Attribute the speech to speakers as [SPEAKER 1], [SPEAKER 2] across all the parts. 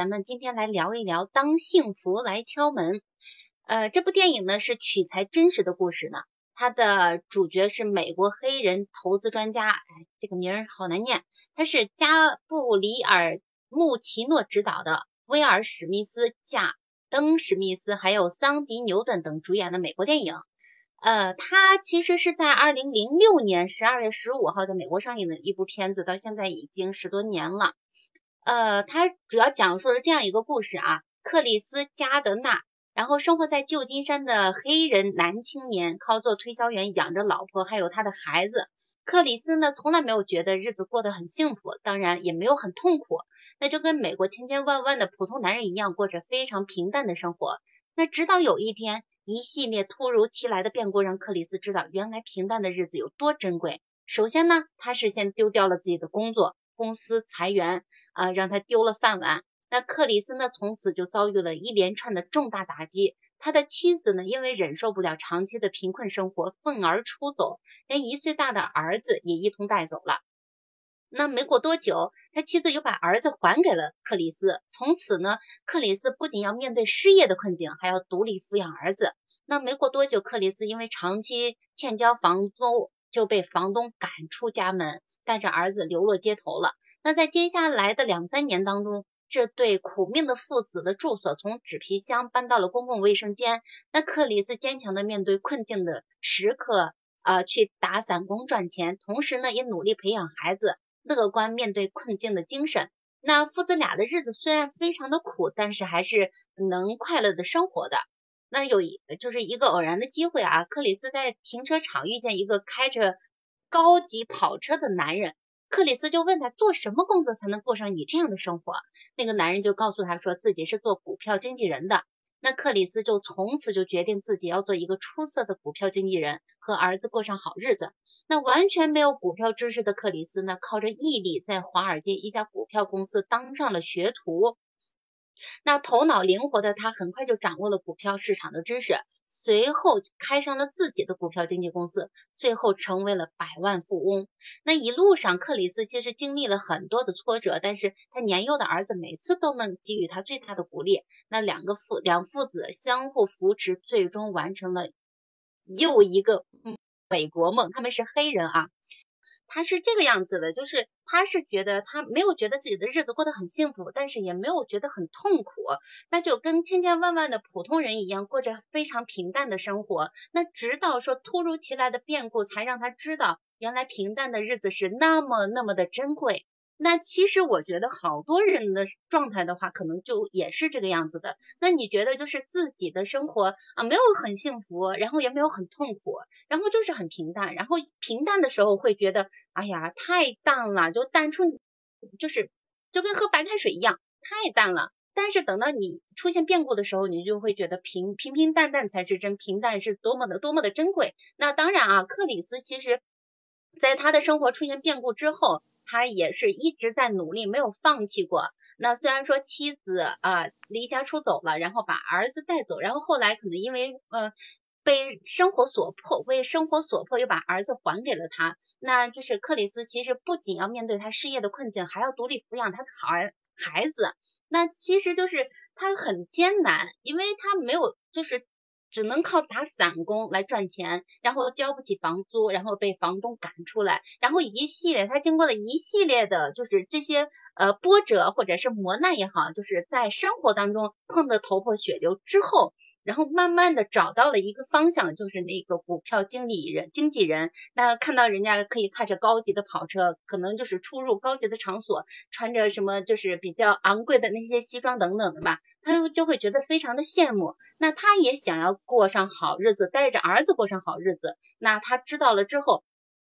[SPEAKER 1] 咱们今天来聊一聊《当幸福来敲门》。呃，这部电影呢是取材真实的故事呢，它的主角是美国黑人投资专家，哎，这个名儿好难念，他是加布里尔·穆奇诺执导的，威尔·史密斯、贾登·史密斯还有桑迪·牛顿等主演的美国电影。呃，它其实是在二零零六年十二月十五号在美国上映的一部片子，到现在已经十多年了。呃，它主要讲述了这样一个故事啊，克里斯加德纳，然后生活在旧金山的黑人男青年，靠做推销员养着老婆还有他的孩子。克里斯呢，从来没有觉得日子过得很幸福，当然也没有很痛苦，那就跟美国千千万万的普通男人一样，过着非常平淡的生活。那直到有一天，一系列突如其来的变故让克里斯知道，原来平淡的日子有多珍贵。首先呢，他是先丢掉了自己的工作。公司裁员啊，让他丢了饭碗。那克里斯呢，从此就遭遇了一连串的重大打击。他的妻子呢，因为忍受不了长期的贫困生活，愤而出走，连一岁大的儿子也一同带走了。那没过多久，他妻子又把儿子还给了克里斯。从此呢，克里斯不仅要面对失业的困境，还要独立抚养儿子。那没过多久，克里斯因为长期欠交房租，就被房东赶出家门。带着儿子流落街头了。那在接下来的两三年当中，这对苦命的父子的住所从纸皮箱搬到了公共卫生间。那克里斯坚强的面对困境的时刻啊，去打散工赚钱，同时呢也努力培养孩子乐观面对困境的精神。那父子俩的日子虽然非常的苦，但是还是能快乐的生活的。那有一就是一个偶然的机会啊，克里斯在停车场遇见一个开着。高级跑车的男人克里斯就问他做什么工作才能过上你这样的生活？那个男人就告诉他说自己是做股票经纪人的。那克里斯就从此就决定自己要做一个出色的股票经纪人，和儿子过上好日子。那完全没有股票知识的克里斯呢，靠着毅力在华尔街一家股票公司当上了学徒。那头脑灵活的他很快就掌握了股票市场的知识。随后开上了自己的股票经纪公司，最后成为了百万富翁。那一路上，克里斯其实经历了很多的挫折，但是他年幼的儿子每次都能给予他最大的鼓励。那两个父两父子相互扶持，最终完成了又一个美国梦。他们是黑人啊。他是这个样子的，就是他是觉得他没有觉得自己的日子过得很幸福，但是也没有觉得很痛苦，那就跟千千万万的普通人一样，过着非常平淡的生活。那直到说突如其来的变故，才让他知道，原来平淡的日子是那么那么的珍贵。那其实我觉得好多人的状态的话，可能就也是这个样子的。那你觉得就是自己的生活啊，没有很幸福，然后也没有很痛苦，然后就是很平淡。然后平淡的时候会觉得，哎呀，太淡了，就淡出，就是就跟喝白开水一样，太淡了。但是等到你出现变故的时候，你就会觉得平平平淡淡才是真，平淡是多么的多么的珍贵。那当然啊，克里斯其实在他的生活出现变故之后。他也是一直在努力，没有放弃过。那虽然说妻子啊离家出走了，然后把儿子带走，然后后来可能因为呃被生活所迫，为生活所迫又把儿子还给了他。那就是克里斯其实不仅要面对他事业的困境，还要独立抚养他的孩孩子。那其实就是他很艰难，因为他没有就是。只能靠打散工来赚钱，然后交不起房租，然后被房东赶出来，然后一系列他经过了一系列的，就是这些呃波折或者是磨难也好，就是在生活当中碰的头破血流之后。然后慢慢的找到了一个方向，就是那个股票经理人、经纪人。那看到人家可以开着高级的跑车，可能就是出入高级的场所，穿着什么就是比较昂贵的那些西装等等的吧，他就会觉得非常的羡慕。那他也想要过上好日子，带着儿子过上好日子。那他知道了之后，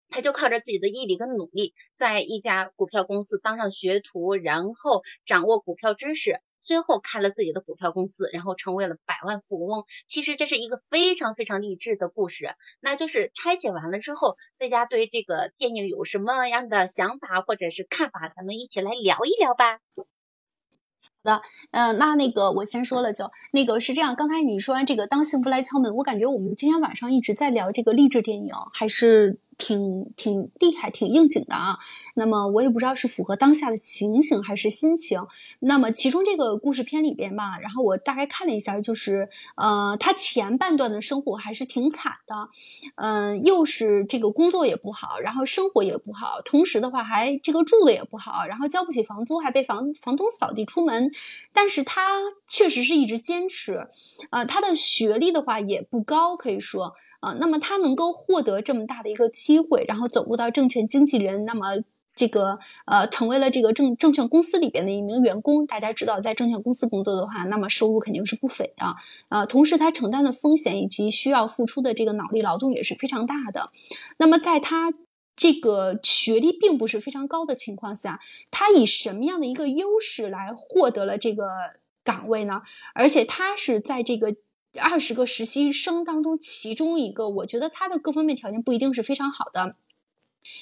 [SPEAKER 1] 他就靠着自己的毅力跟努力，在一家股票公司当上学徒，然后掌握股票知识。最后开了自己的股票公司，然后成为了百万富翁。其实这是一个非常非常励志的故事。那就是拆解完了之后，大家对这个电影有什么样的想法或者是看法？咱们一起来聊一聊吧。好
[SPEAKER 2] 的，嗯，那那个我先说了，就那个是这样。刚才你说完这个《当幸福来敲门》，我感觉我们今天晚上一直在聊这个励志电影，还是挺挺厉害、挺应景的啊。那么我也不知道是符合当下的情形还是心情。那么其中这个故事片里边吧，然后我大概看了一下，就是呃，他前半段的生活还是挺惨的，嗯，又是这个工作也不好，然后生活也不好，同时的话还这个住的也不好，然后交不起房租，还被房房东扫地出门。但是他确实是一直坚持，呃，他的学历的话也不高，可以说。啊，那么他能够获得这么大的一个机会，然后走入到证券经纪人，那么这个呃，成为了这个证证券公司里边的一名员工。大家知道，在证券公司工作的话，那么收入肯定是不菲的啊。同时，他承担的风险以及需要付出的这个脑力劳动也是非常大的。那么，在他这个学历并不是非常高的情况下，他以什么样的一个优势来获得了这个岗位呢？而且，他是在这个。二十个实习生当中，其中一个，我觉得他的各方面条件不一定是非常好的。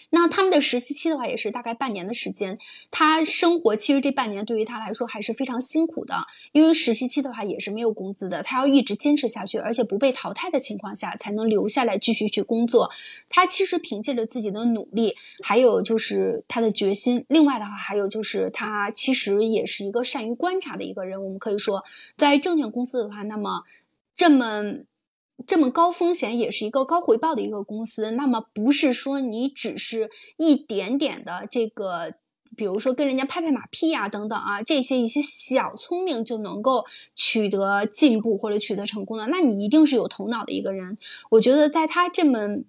[SPEAKER 2] 那他们的实习期的话，也是大概半年的时间。他生活其实这半年对于他来说还是非常辛苦的，因为实习期的话也是没有工资的，他要一直坚持下去，而且不被淘汰的情况下才能留下来继续去工作。他其实凭借着自己的努力，还有就是他的决心。另外的话，还有就是他其实也是一个善于观察的一个人。我们可以说，在证券公司的话，那么。这么这么高风险，也是一个高回报的一个公司。那么不是说你只是一点点的这个，比如说跟人家拍拍马屁呀等等啊，这些一些小聪明就能够取得进步或者取得成功的。那你一定是有头脑的一个人。我觉得在他这么。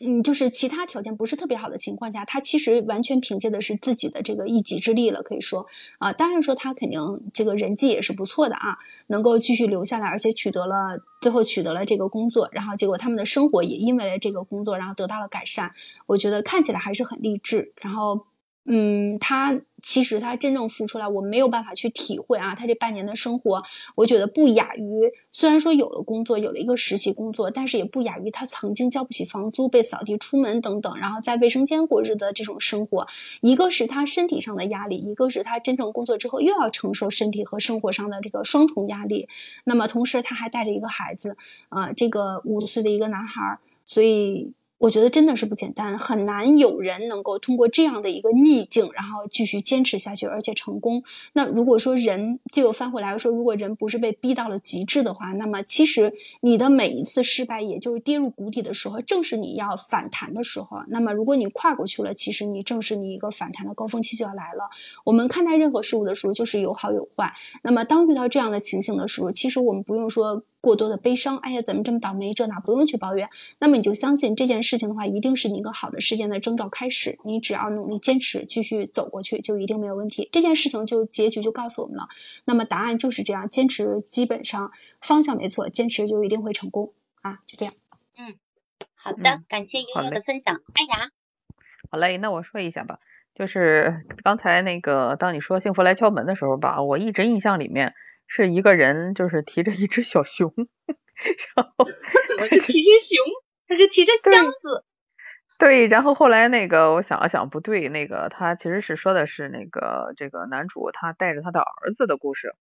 [SPEAKER 2] 嗯，就是其他条件不是特别好的情况下，他其实完全凭借的是自己的这个一己之力了，可以说啊，当然说他肯定这个人际也是不错的啊，能够继续留下来，而且取得了最后取得了这个工作，然后结果他们的生活也因为这个工作然后得到了改善，我觉得看起来还是很励志，然后。嗯，他其实他真正付出来，我没有办法去体会啊。他这半年的生活，我觉得不亚于，虽然说有了工作，有了一个实习工作，但是也不亚于他曾经交不起房租、被扫地出门等等，然后在卫生间过日子的这种生活。一个是他身体上的压力，一个是他真正工作之后又要承受身体和生活上的这个双重压力。那么同时他还带着一个孩子，呃，这个五岁的一个男孩，所以。我觉得真的是不简单，很难有人能够通过这样的一个逆境，然后继续坚持下去，而且成功。那如果说人，就又翻回来说，如果人不是被逼到了极致的话，那么其实你的每一次失败，也就是跌入谷底的时候，正是你要反弹的时候。那么如果你跨过去了，其实你正是你一个反弹的高峰期就要来了。我们看待任何事物的时候，就是有好有坏。那么当遇到这样的情形的时候，其实我们不用说。过多的悲伤，哎呀，怎么这么倒霉？这那不用去抱怨。那么你就相信这件事情的话，一定是你一个好的事件的征兆开始。你只要努力坚持，继续走过去，就一定没有问题。这件事情就结局就告诉我们了。那么答案就是这样，坚持基本上方向没错，坚持就一定会成功啊！就这样。
[SPEAKER 1] 嗯，好的，感谢悠悠的分享。哎呀，
[SPEAKER 3] 好嘞，那我说一下吧，就是刚才那个，当你说幸福来敲门的时候吧，我一直印象里面。是一个人，就是提着一只小熊，然后
[SPEAKER 1] 怎么是提着 熊？他是提着箱子。
[SPEAKER 3] 对，然后后来那个我想了想，不对，那个他其实是说的是那个这个男主他带着他的儿子的故事。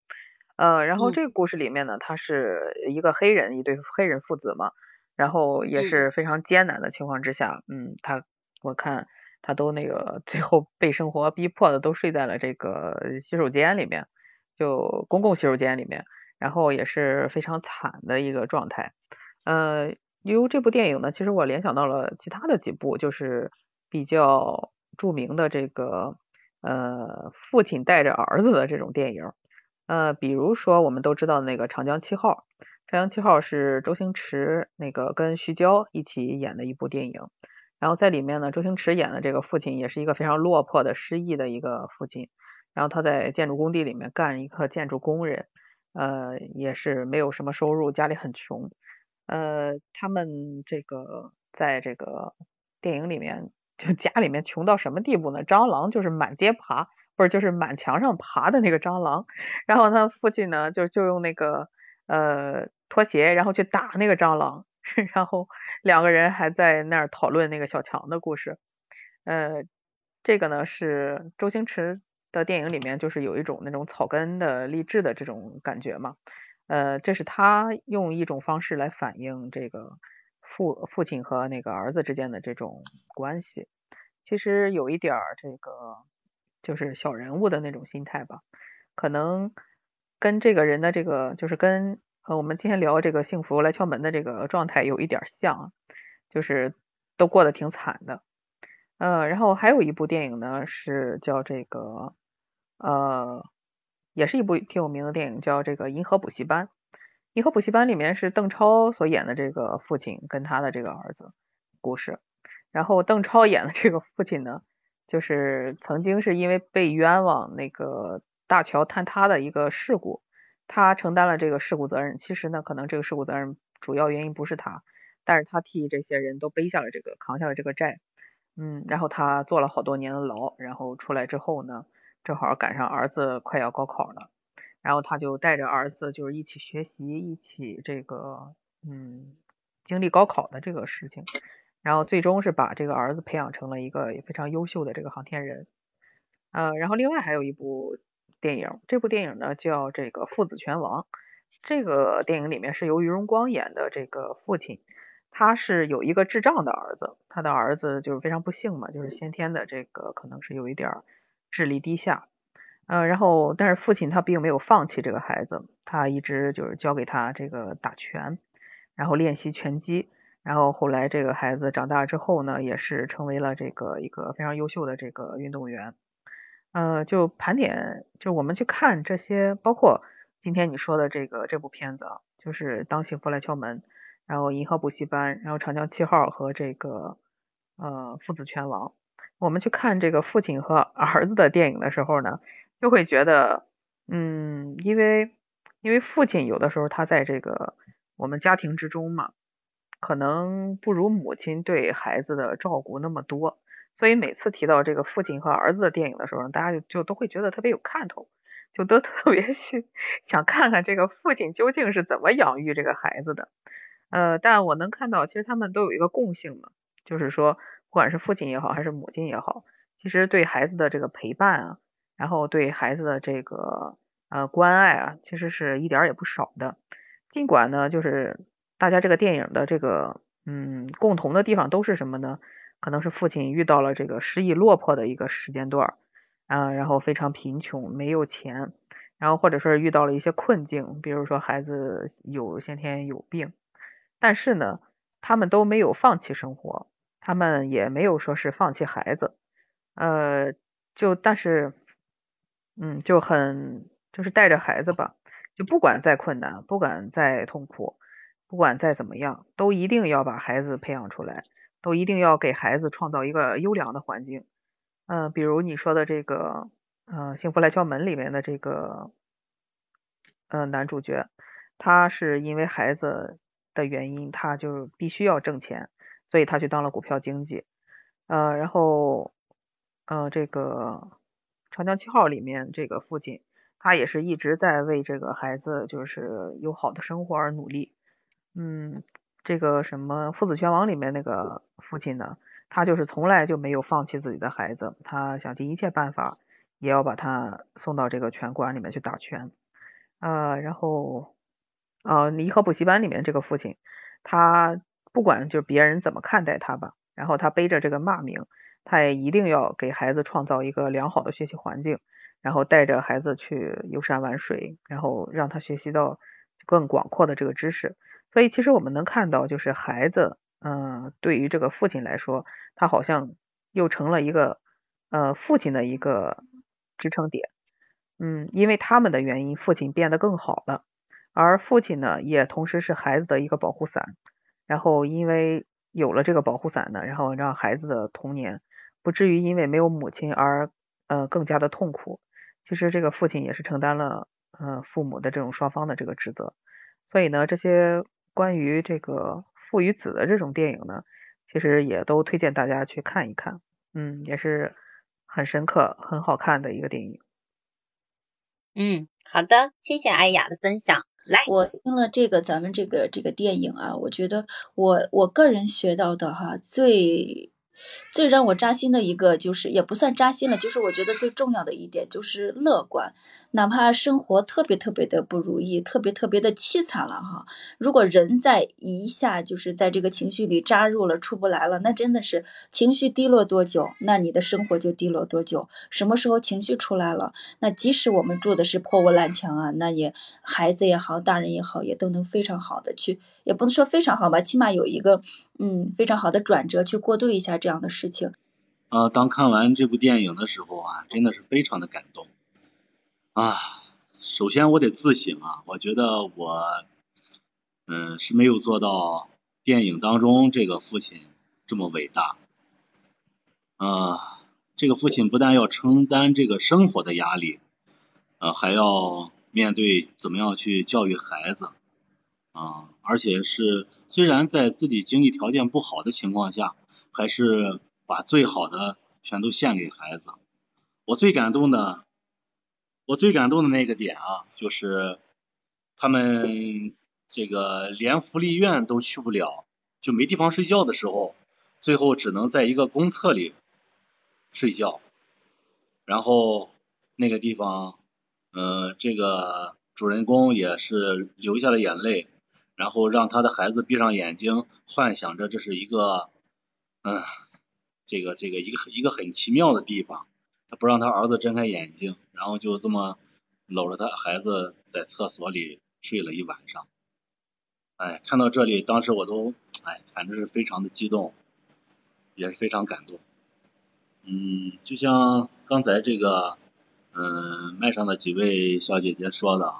[SPEAKER 3] 呃，然后这个故事里面呢，他是一个黑人，一对黑人父子嘛，然后也是非常艰难的情况之下，嗯，他我看他都那个最后被生活逼迫的都睡在了这个洗手间里面。就公共洗手间里面，然后也是非常惨的一个状态。呃，由这部电影呢，其实我联想到了其他的几部，就是比较著名的这个呃父亲带着儿子的这种电影。呃，比如说我们都知道那个《长江七号》，《长江七号》是周星驰那个跟徐娇一起演的一部电影。然后在里面呢，周星驰演的这个父亲也是一个非常落魄的、失意的一个父亲。然后他在建筑工地里面干一个建筑工人，呃，也是没有什么收入，家里很穷。呃，他们这个在这个电影里面，就家里面穷到什么地步呢？蟑螂就是满街爬，不是就是满墙上爬的那个蟑螂。然后他父亲呢，就就用那个呃拖鞋，然后去打那个蟑螂。然后两个人还在那儿讨论那个小强的故事。呃，这个呢是周星驰。的电影里面就是有一种那种草根的励志的这种感觉嘛，呃，这是他用一种方式来反映这个父父亲和那个儿子之间的这种关系，其实有一点儿这个就是小人物的那种心态吧，可能跟这个人的这个就是跟呃我们今天聊这个幸福来敲门的这个状态有一点像，就是都过得挺惨的。呃，然后还有一部电影呢，是叫这个呃，也是一部挺有名的电影，叫这个《银河补习班》。银河补习班里面是邓超所演的这个父亲跟他的这个儿子故事，然后邓超演的这个父亲呢，就是曾经是因为被冤枉那个大桥坍塌的一个事故，他承担了这个事故责任。其实呢，可能这个事故责任主要原因不是他，但是他替这些人都背下了这个扛下了这个债，嗯，然后他坐了好多年的牢，然后出来之后呢，正好赶上儿子快要高考了。然后他就带着儿子，就是一起学习，一起这个，嗯，经历高考的这个事情。然后最终是把这个儿子培养成了一个非常优秀的这个航天人。呃，然后另外还有一部电影，这部电影呢叫这个《父子拳王》。这个电影里面是由于荣光演的这个父亲，他是有一个智障的儿子，他的儿子就是非常不幸嘛，就是先天的这个可能是有一点智力低下。呃，然后但是父亲他并没有放弃这个孩子，他一直就是教给他这个打拳，然后练习拳击，然后后来这个孩子长大之后呢，也是成为了这个一个非常优秀的这个运动员。呃，就盘点，就我们去看这些，包括今天你说的这个这部片子，就是当幸福来敲门，然后银河补习班，然后长江七号和这个呃父子拳王，我们去看这个父亲和儿子的电影的时候呢。就会觉得，嗯，因为因为父亲有的时候他在这个我们家庭之中嘛，可能不如母亲对孩子的照顾那么多，所以每次提到这个父亲和儿子的电影的时候，大家就就都会觉得特别有看头，就都 特别去想看看这个父亲究竟是怎么养育这个孩子的。呃，但我能看到，其实他们都有一个共性嘛，就是说，不管是父亲也好，还是母亲也好，其实对孩子的这个陪伴啊。然后对孩子的这个呃关爱啊，其实是一点儿也不少的。尽管呢，就是大家这个电影的这个嗯共同的地方都是什么呢？可能是父亲遇到了这个失意落魄的一个时间段，啊，然后非常贫穷，没有钱，然后或者说是遇到了一些困境，比如说孩子有先天有病，但是呢，他们都没有放弃生活，他们也没有说是放弃孩子，呃，就但是。嗯，就很就是带着孩子吧，就不管再困难，不管再痛苦，不管再怎么样，都一定要把孩子培养出来，都一定要给孩子创造一个优良的环境。嗯，比如你说的这个，嗯，《幸福来敲门》里面的这个，嗯，男主角，他是因为孩子的原因，他就必须要挣钱，所以他去当了股票经纪。呃，然后，呃，这个。长江七号里面这个父亲，他也是一直在为这个孩子就是有好的生活而努力。嗯，这个什么父子拳王里面那个父亲呢，他就是从来就没有放弃自己的孩子，他想尽一切办法也要把他送到这个拳馆里面去打拳。啊，然后啊，银河补习班里面这个父亲，他不管就是别人怎么看待他吧，然后他背着这个骂名。他也一定要给孩子创造一个良好的学习环境，然后带着孩子去游山玩水，然后让他学习到更广阔的这个知识。所以其实我们能看到，就是孩子，嗯，对于这个父亲来说，他好像又成了一个呃父亲的一个支撑点。嗯，因为他们的原因，父亲变得更好了，而父亲呢，也同时是孩子的一个保护伞。然后因为有了这个保护伞呢，然后让孩子的童年。不至于因为没有母亲而呃更加的痛苦。其实这个父亲也是承担了呃父母的这种双方的这个职责。所以呢，这些关于这个父与子的这种电影呢，其实也都推荐大家去看一看。嗯，也是很深刻、很好看的一个电影。
[SPEAKER 1] 嗯，好的，谢谢艾雅的分享。
[SPEAKER 2] 我听了这个咱们这个这个电影啊，我觉得我我个人学到的哈最。最让我扎心的一个就是，也不算扎心了，就是我觉得最重要的一点就是乐观。
[SPEAKER 4] 哪怕生活特别特别的不如意，特别特别的凄惨了哈。如果人在一下就是在这个情绪里扎入了，出不来了，那真的是情绪低落多久，那你的生活就低落多久。什么时候情绪出来了，那即使我们住的是破屋烂墙啊，那也孩子也好，大人也好，也都能非常好的去，也不能说非常好吧，起码有一个嗯非常好的转折去过渡一下这样的事情。
[SPEAKER 5] 呃，当看完这部电影的时候啊，真的是非常的感动。啊，首先我得自省啊，我觉得我，嗯，是没有做到电影当中这个父亲这么伟大。啊，这个父亲不但要承担这个生活的压力，呃，还要面对怎么样去教育孩子，啊，而且是虽然在自己经济条件不好的情况下，还是把最好的全都献给孩子。我最感动的。我最感动的那个点啊，就是他们这个连福利院都去不了，就没地方睡觉的时候，最后只能在一个公厕里睡觉。然后那个地方，嗯，这个主人公也是流下了眼泪，然后让他的孩子闭上眼睛，幻想着这是一个，嗯，这个这个一个一个很奇妙的地方。他不让他儿子睁开眼睛，然后就这么搂着他孩子在厕所里睡了一晚上。哎，看到这里，当时我都哎，反正是非常的激动，也是非常感动。嗯，就像刚才这个嗯麦上的几位小姐姐说的，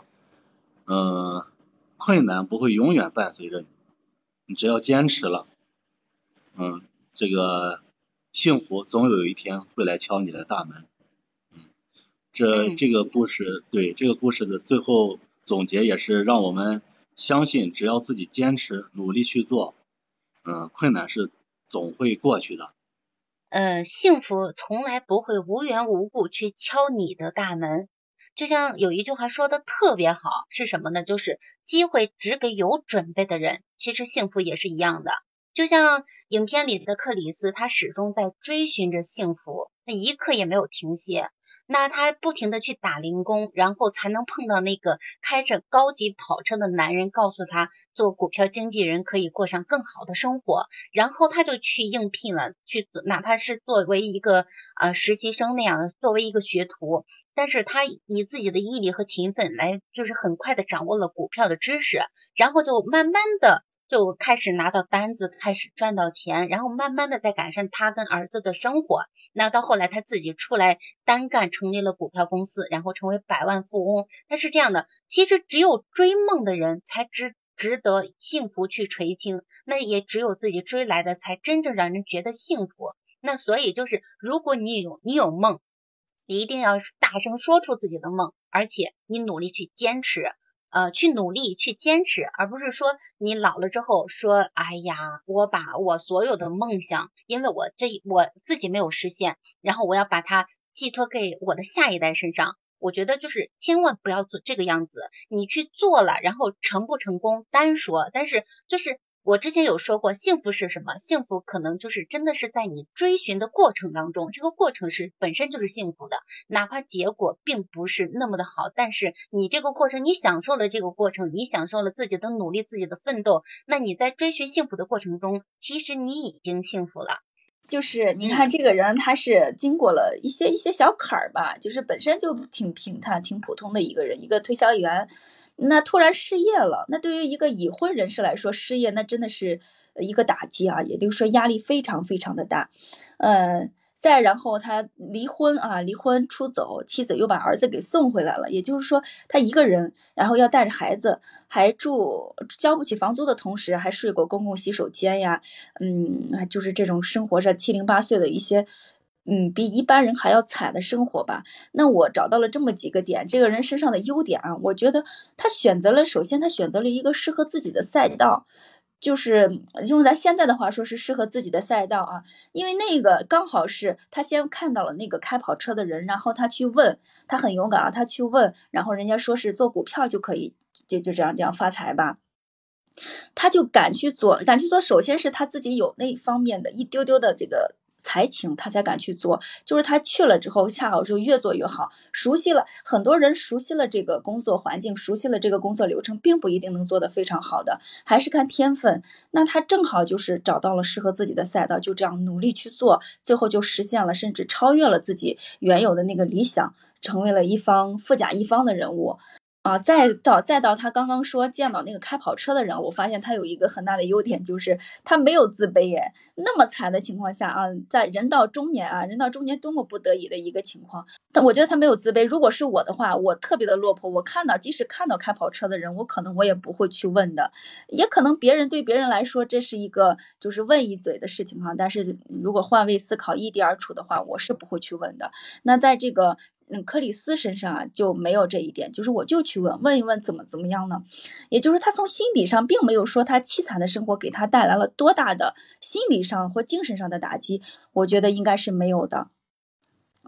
[SPEAKER 5] 嗯，困难不会永远伴随着你，你只要坚持了，嗯，这个。幸福总有一天会来敲你的大门，这这个故事对这个故事的最后总结也是让我们相信，只要自己坚持努力去做，嗯，困难是总会过去的。
[SPEAKER 1] 呃，幸福从来不会无缘无故去敲你的大门，就像有一句话说的特别好，是什么呢？就是机会只给有准备的人。其实幸福也是一样的。就像影片里的克里斯，他始终在追寻着幸福，他一刻也没有停歇。那他不停的去打零工，然后才能碰到那个开着高级跑车的男人，告诉他做股票经纪人可以过上更好的生活。然后他就去应聘了，去哪怕是作为一个啊实习生那样的，作为一个学徒。但是他以自己的毅力和勤奋来，就是很快的掌握了股票的知识，然后就慢慢的。就开始拿到单子，开始赚到钱，然后慢慢的在改善他跟儿子的生活。那到后来他自己出来单干，成立了股票公司，然后成为百万富翁。他是这样的，其实只有追梦的人才值值得幸福去垂青，那也只有自己追来的才真正让人觉得幸福。那所以就是，如果你有你有梦，一定要大声说出自己的梦，而且你努力去坚持。呃，去努力，去坚持，而不是说你老了之后说，哎呀，我把我所有的梦想，因为我这我自己没有实现，然后我要把它寄托给我的下一代身上。我觉得就是千万不要做这个样子，你去做了，然后成不成功单说，但是就是。我之前有说过，幸福是什么？幸福可能就是真的是在你追寻的过程当中，这个过程是本身就是幸福的，哪怕结果并不是那么的好，但是你这个过程，你享受了这个过程，你享受了自己的努力、自己的奋斗，那你在追寻幸福的过程中，其实你已经幸福了。
[SPEAKER 4] 就是你看这个人，他是经过了一些一些小坎儿吧，就是本身就挺平坦、挺普通的一个人，一个推销员。那突然失业了，那对于一个已婚人士来说，失业那真的是一个打击啊，也就是说压力非常非常的大。嗯，再然后他离婚啊，离婚出走，妻子又把儿子给送回来了，也就是说他一个人，然后要带着孩子，还住交不起房租的同时，还睡过公共洗手间呀，嗯，就是这种生活着七零八碎的一些。嗯，比一般人还要惨的生活吧？那我找到了这么几个点，这个人身上的优点啊，我觉得他选择了，首先他选择了一个适合自己的赛道，就是用咱现在的话说是适合自己的赛道啊，因为那个刚好是他先看到了那个开跑车的人，然后他去问，他很勇敢啊，他去问，然后人家说是做股票就可以，就就这样这样发财吧，他就敢去做，敢去做，首先是他自己有那方面的一丢丢的这个。才情，他才敢去做。就是他去了之后，恰好就越做越好，熟悉了很多人熟悉了这个工作环境，熟悉了这个工作流程，并不一定能做得非常好的，还是看天分。那他正好就是找到了适合自己的赛道，就这样努力去做，最后就实现了，甚至超越了自己原有的那个理想，成为了一方富甲一方的人物。啊，再到再到他刚刚说见到那个开跑车的人，我发现他有一个很大的优点，就是他没有自卑耶。那么惨的情况下啊，在人到中年啊，人到中年多么不得已的一个情况，但我觉得他没有自卑。如果是我的话，我特别的落魄，我看到即使看到开跑车的人，我可能我也不会去问的，也可能别人对别人来说这是一个就是问一嘴的事情哈。但是如果换位思考，异地而处的话，我是不会去问的。那在这个。嗯，克里斯身上啊就没有这一点，就是我就去问问一问怎么怎么样呢？也就是他从心理上并没有说他凄惨的生活给他带来了多大的心理上或精神上的打击，我觉得应该是没有的。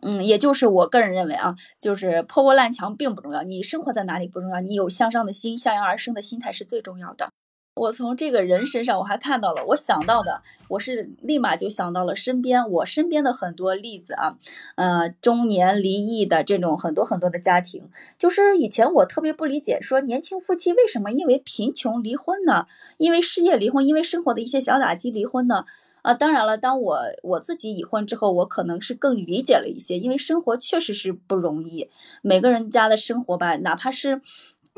[SPEAKER 4] 嗯，也就是我个人认为啊，就是破破烂墙并不重要，你生活在哪里不重要，你有向上的心，向阳而生的心态是最重要的。我从这个人身上，我还看到了，我想到的，我是立马就想到了身边我身边的很多例子啊，呃，中年离异的这种很多很多的家庭，就是以前我特别不理解，说年轻夫妻为什么因为贫穷离婚呢？因为事业离婚，因为生活的一些小打击离婚呢？啊，当然了，当我我自己已婚之后，我可能是更理解了一些，因为生活确实是不容易，每个人家的生活吧，哪怕是。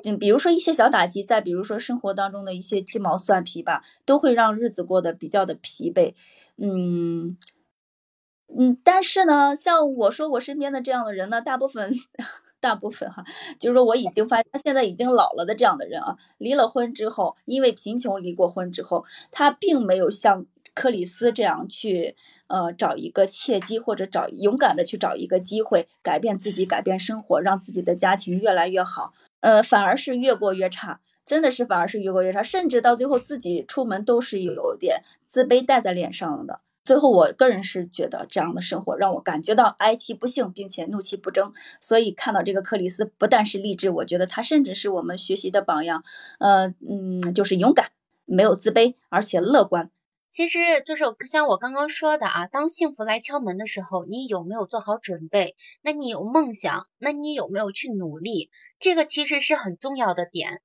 [SPEAKER 4] 嗯，比如说一些小打击，再比如说生活当中的一些鸡毛蒜皮吧，都会让日子过得比较的疲惫。嗯嗯，但是呢，像我说我身边的这样的人呢，大部分 大部分哈，就是说我已经发，他现在已经老了的这样的人啊，离了婚之后，因为贫穷离过婚之后，他并没有像克里斯这样去呃找一个契机，或者找勇敢的去找一个机会，改变自己，改变生活，让自己的家庭越来越好。呃，反而是越过越差，真的是反而是越过越差，甚至到最后自己出门都是有点自卑带在脸上的。最后，我个人是觉得这样的生活让我感觉到哀其不幸，并且怒其不争。所以看到这个克里斯，不但是励志，我觉得他甚至是我们学习的榜样。呃，嗯，就是勇敢，没有自卑，而且乐观。
[SPEAKER 1] 其实就是像我刚刚说的啊，当幸福来敲门的时候，你有没有做好准备？那你有梦想，那你有没有去努力？这个其实是很重要的点。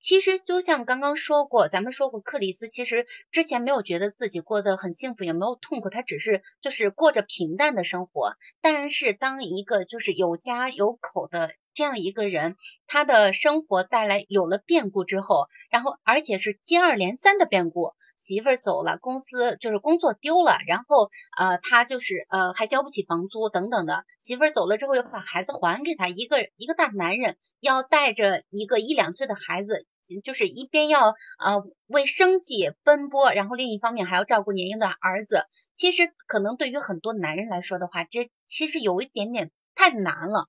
[SPEAKER 1] 其实就像刚刚说过，咱们说过，克里斯其实之前没有觉得自己过得很幸福，也没有痛苦，他只是就是过着平淡的生活。但是当一个就是有家有口的。这样一个人，他的生活带来有了变故之后，然后而且是接二连三的变故，媳妇儿走了，公司就是工作丢了，然后呃他就是呃还交不起房租等等的，媳妇儿走了之后又把孩子还给他，一个一个大男人要带着一个一两岁的孩子，就是一边要呃为生计奔波，然后另一方面还要照顾年幼的儿子。其实可能对于很多男人来说的话，这其实有一点点太难了。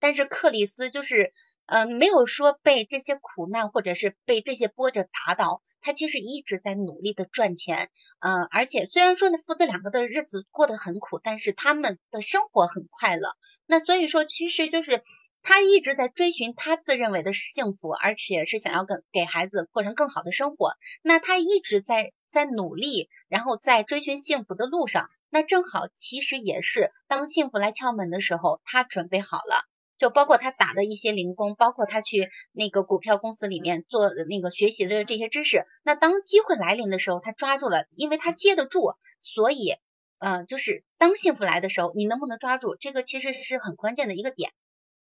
[SPEAKER 1] 但是克里斯就是，呃，没有说被这些苦难或者是被这些波折打倒，他其实一直在努力的赚钱，呃，而且虽然说呢，父子两个的日子过得很苦，但是他们的生活很快乐。那所以说，其实就是他一直在追寻他自认为的幸福，而且是想要跟给孩子过上更好的生活。那他一直在在努力，然后在追寻幸福的路上。那正好，其实也是当幸福来敲门的时候，他准备好了。就包括他打的一些零工，包括他去那个股票公司里面做那个学习的这些知识。那当机会来临的时候，他抓住了，因为他接得住，所以，呃，就是当幸福来的时候，你能不能抓住，这个其实是很关键的一个点。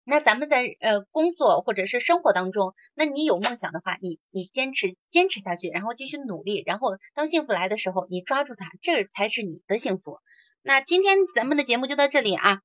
[SPEAKER 1] 那咱们在呃工作或者是生活当中，那你有梦想的话，你你坚持坚持下去，然后继续努力，然后当幸福来的时候，你抓住它，这才是你的幸福。那今天咱们的节目就到这里啊。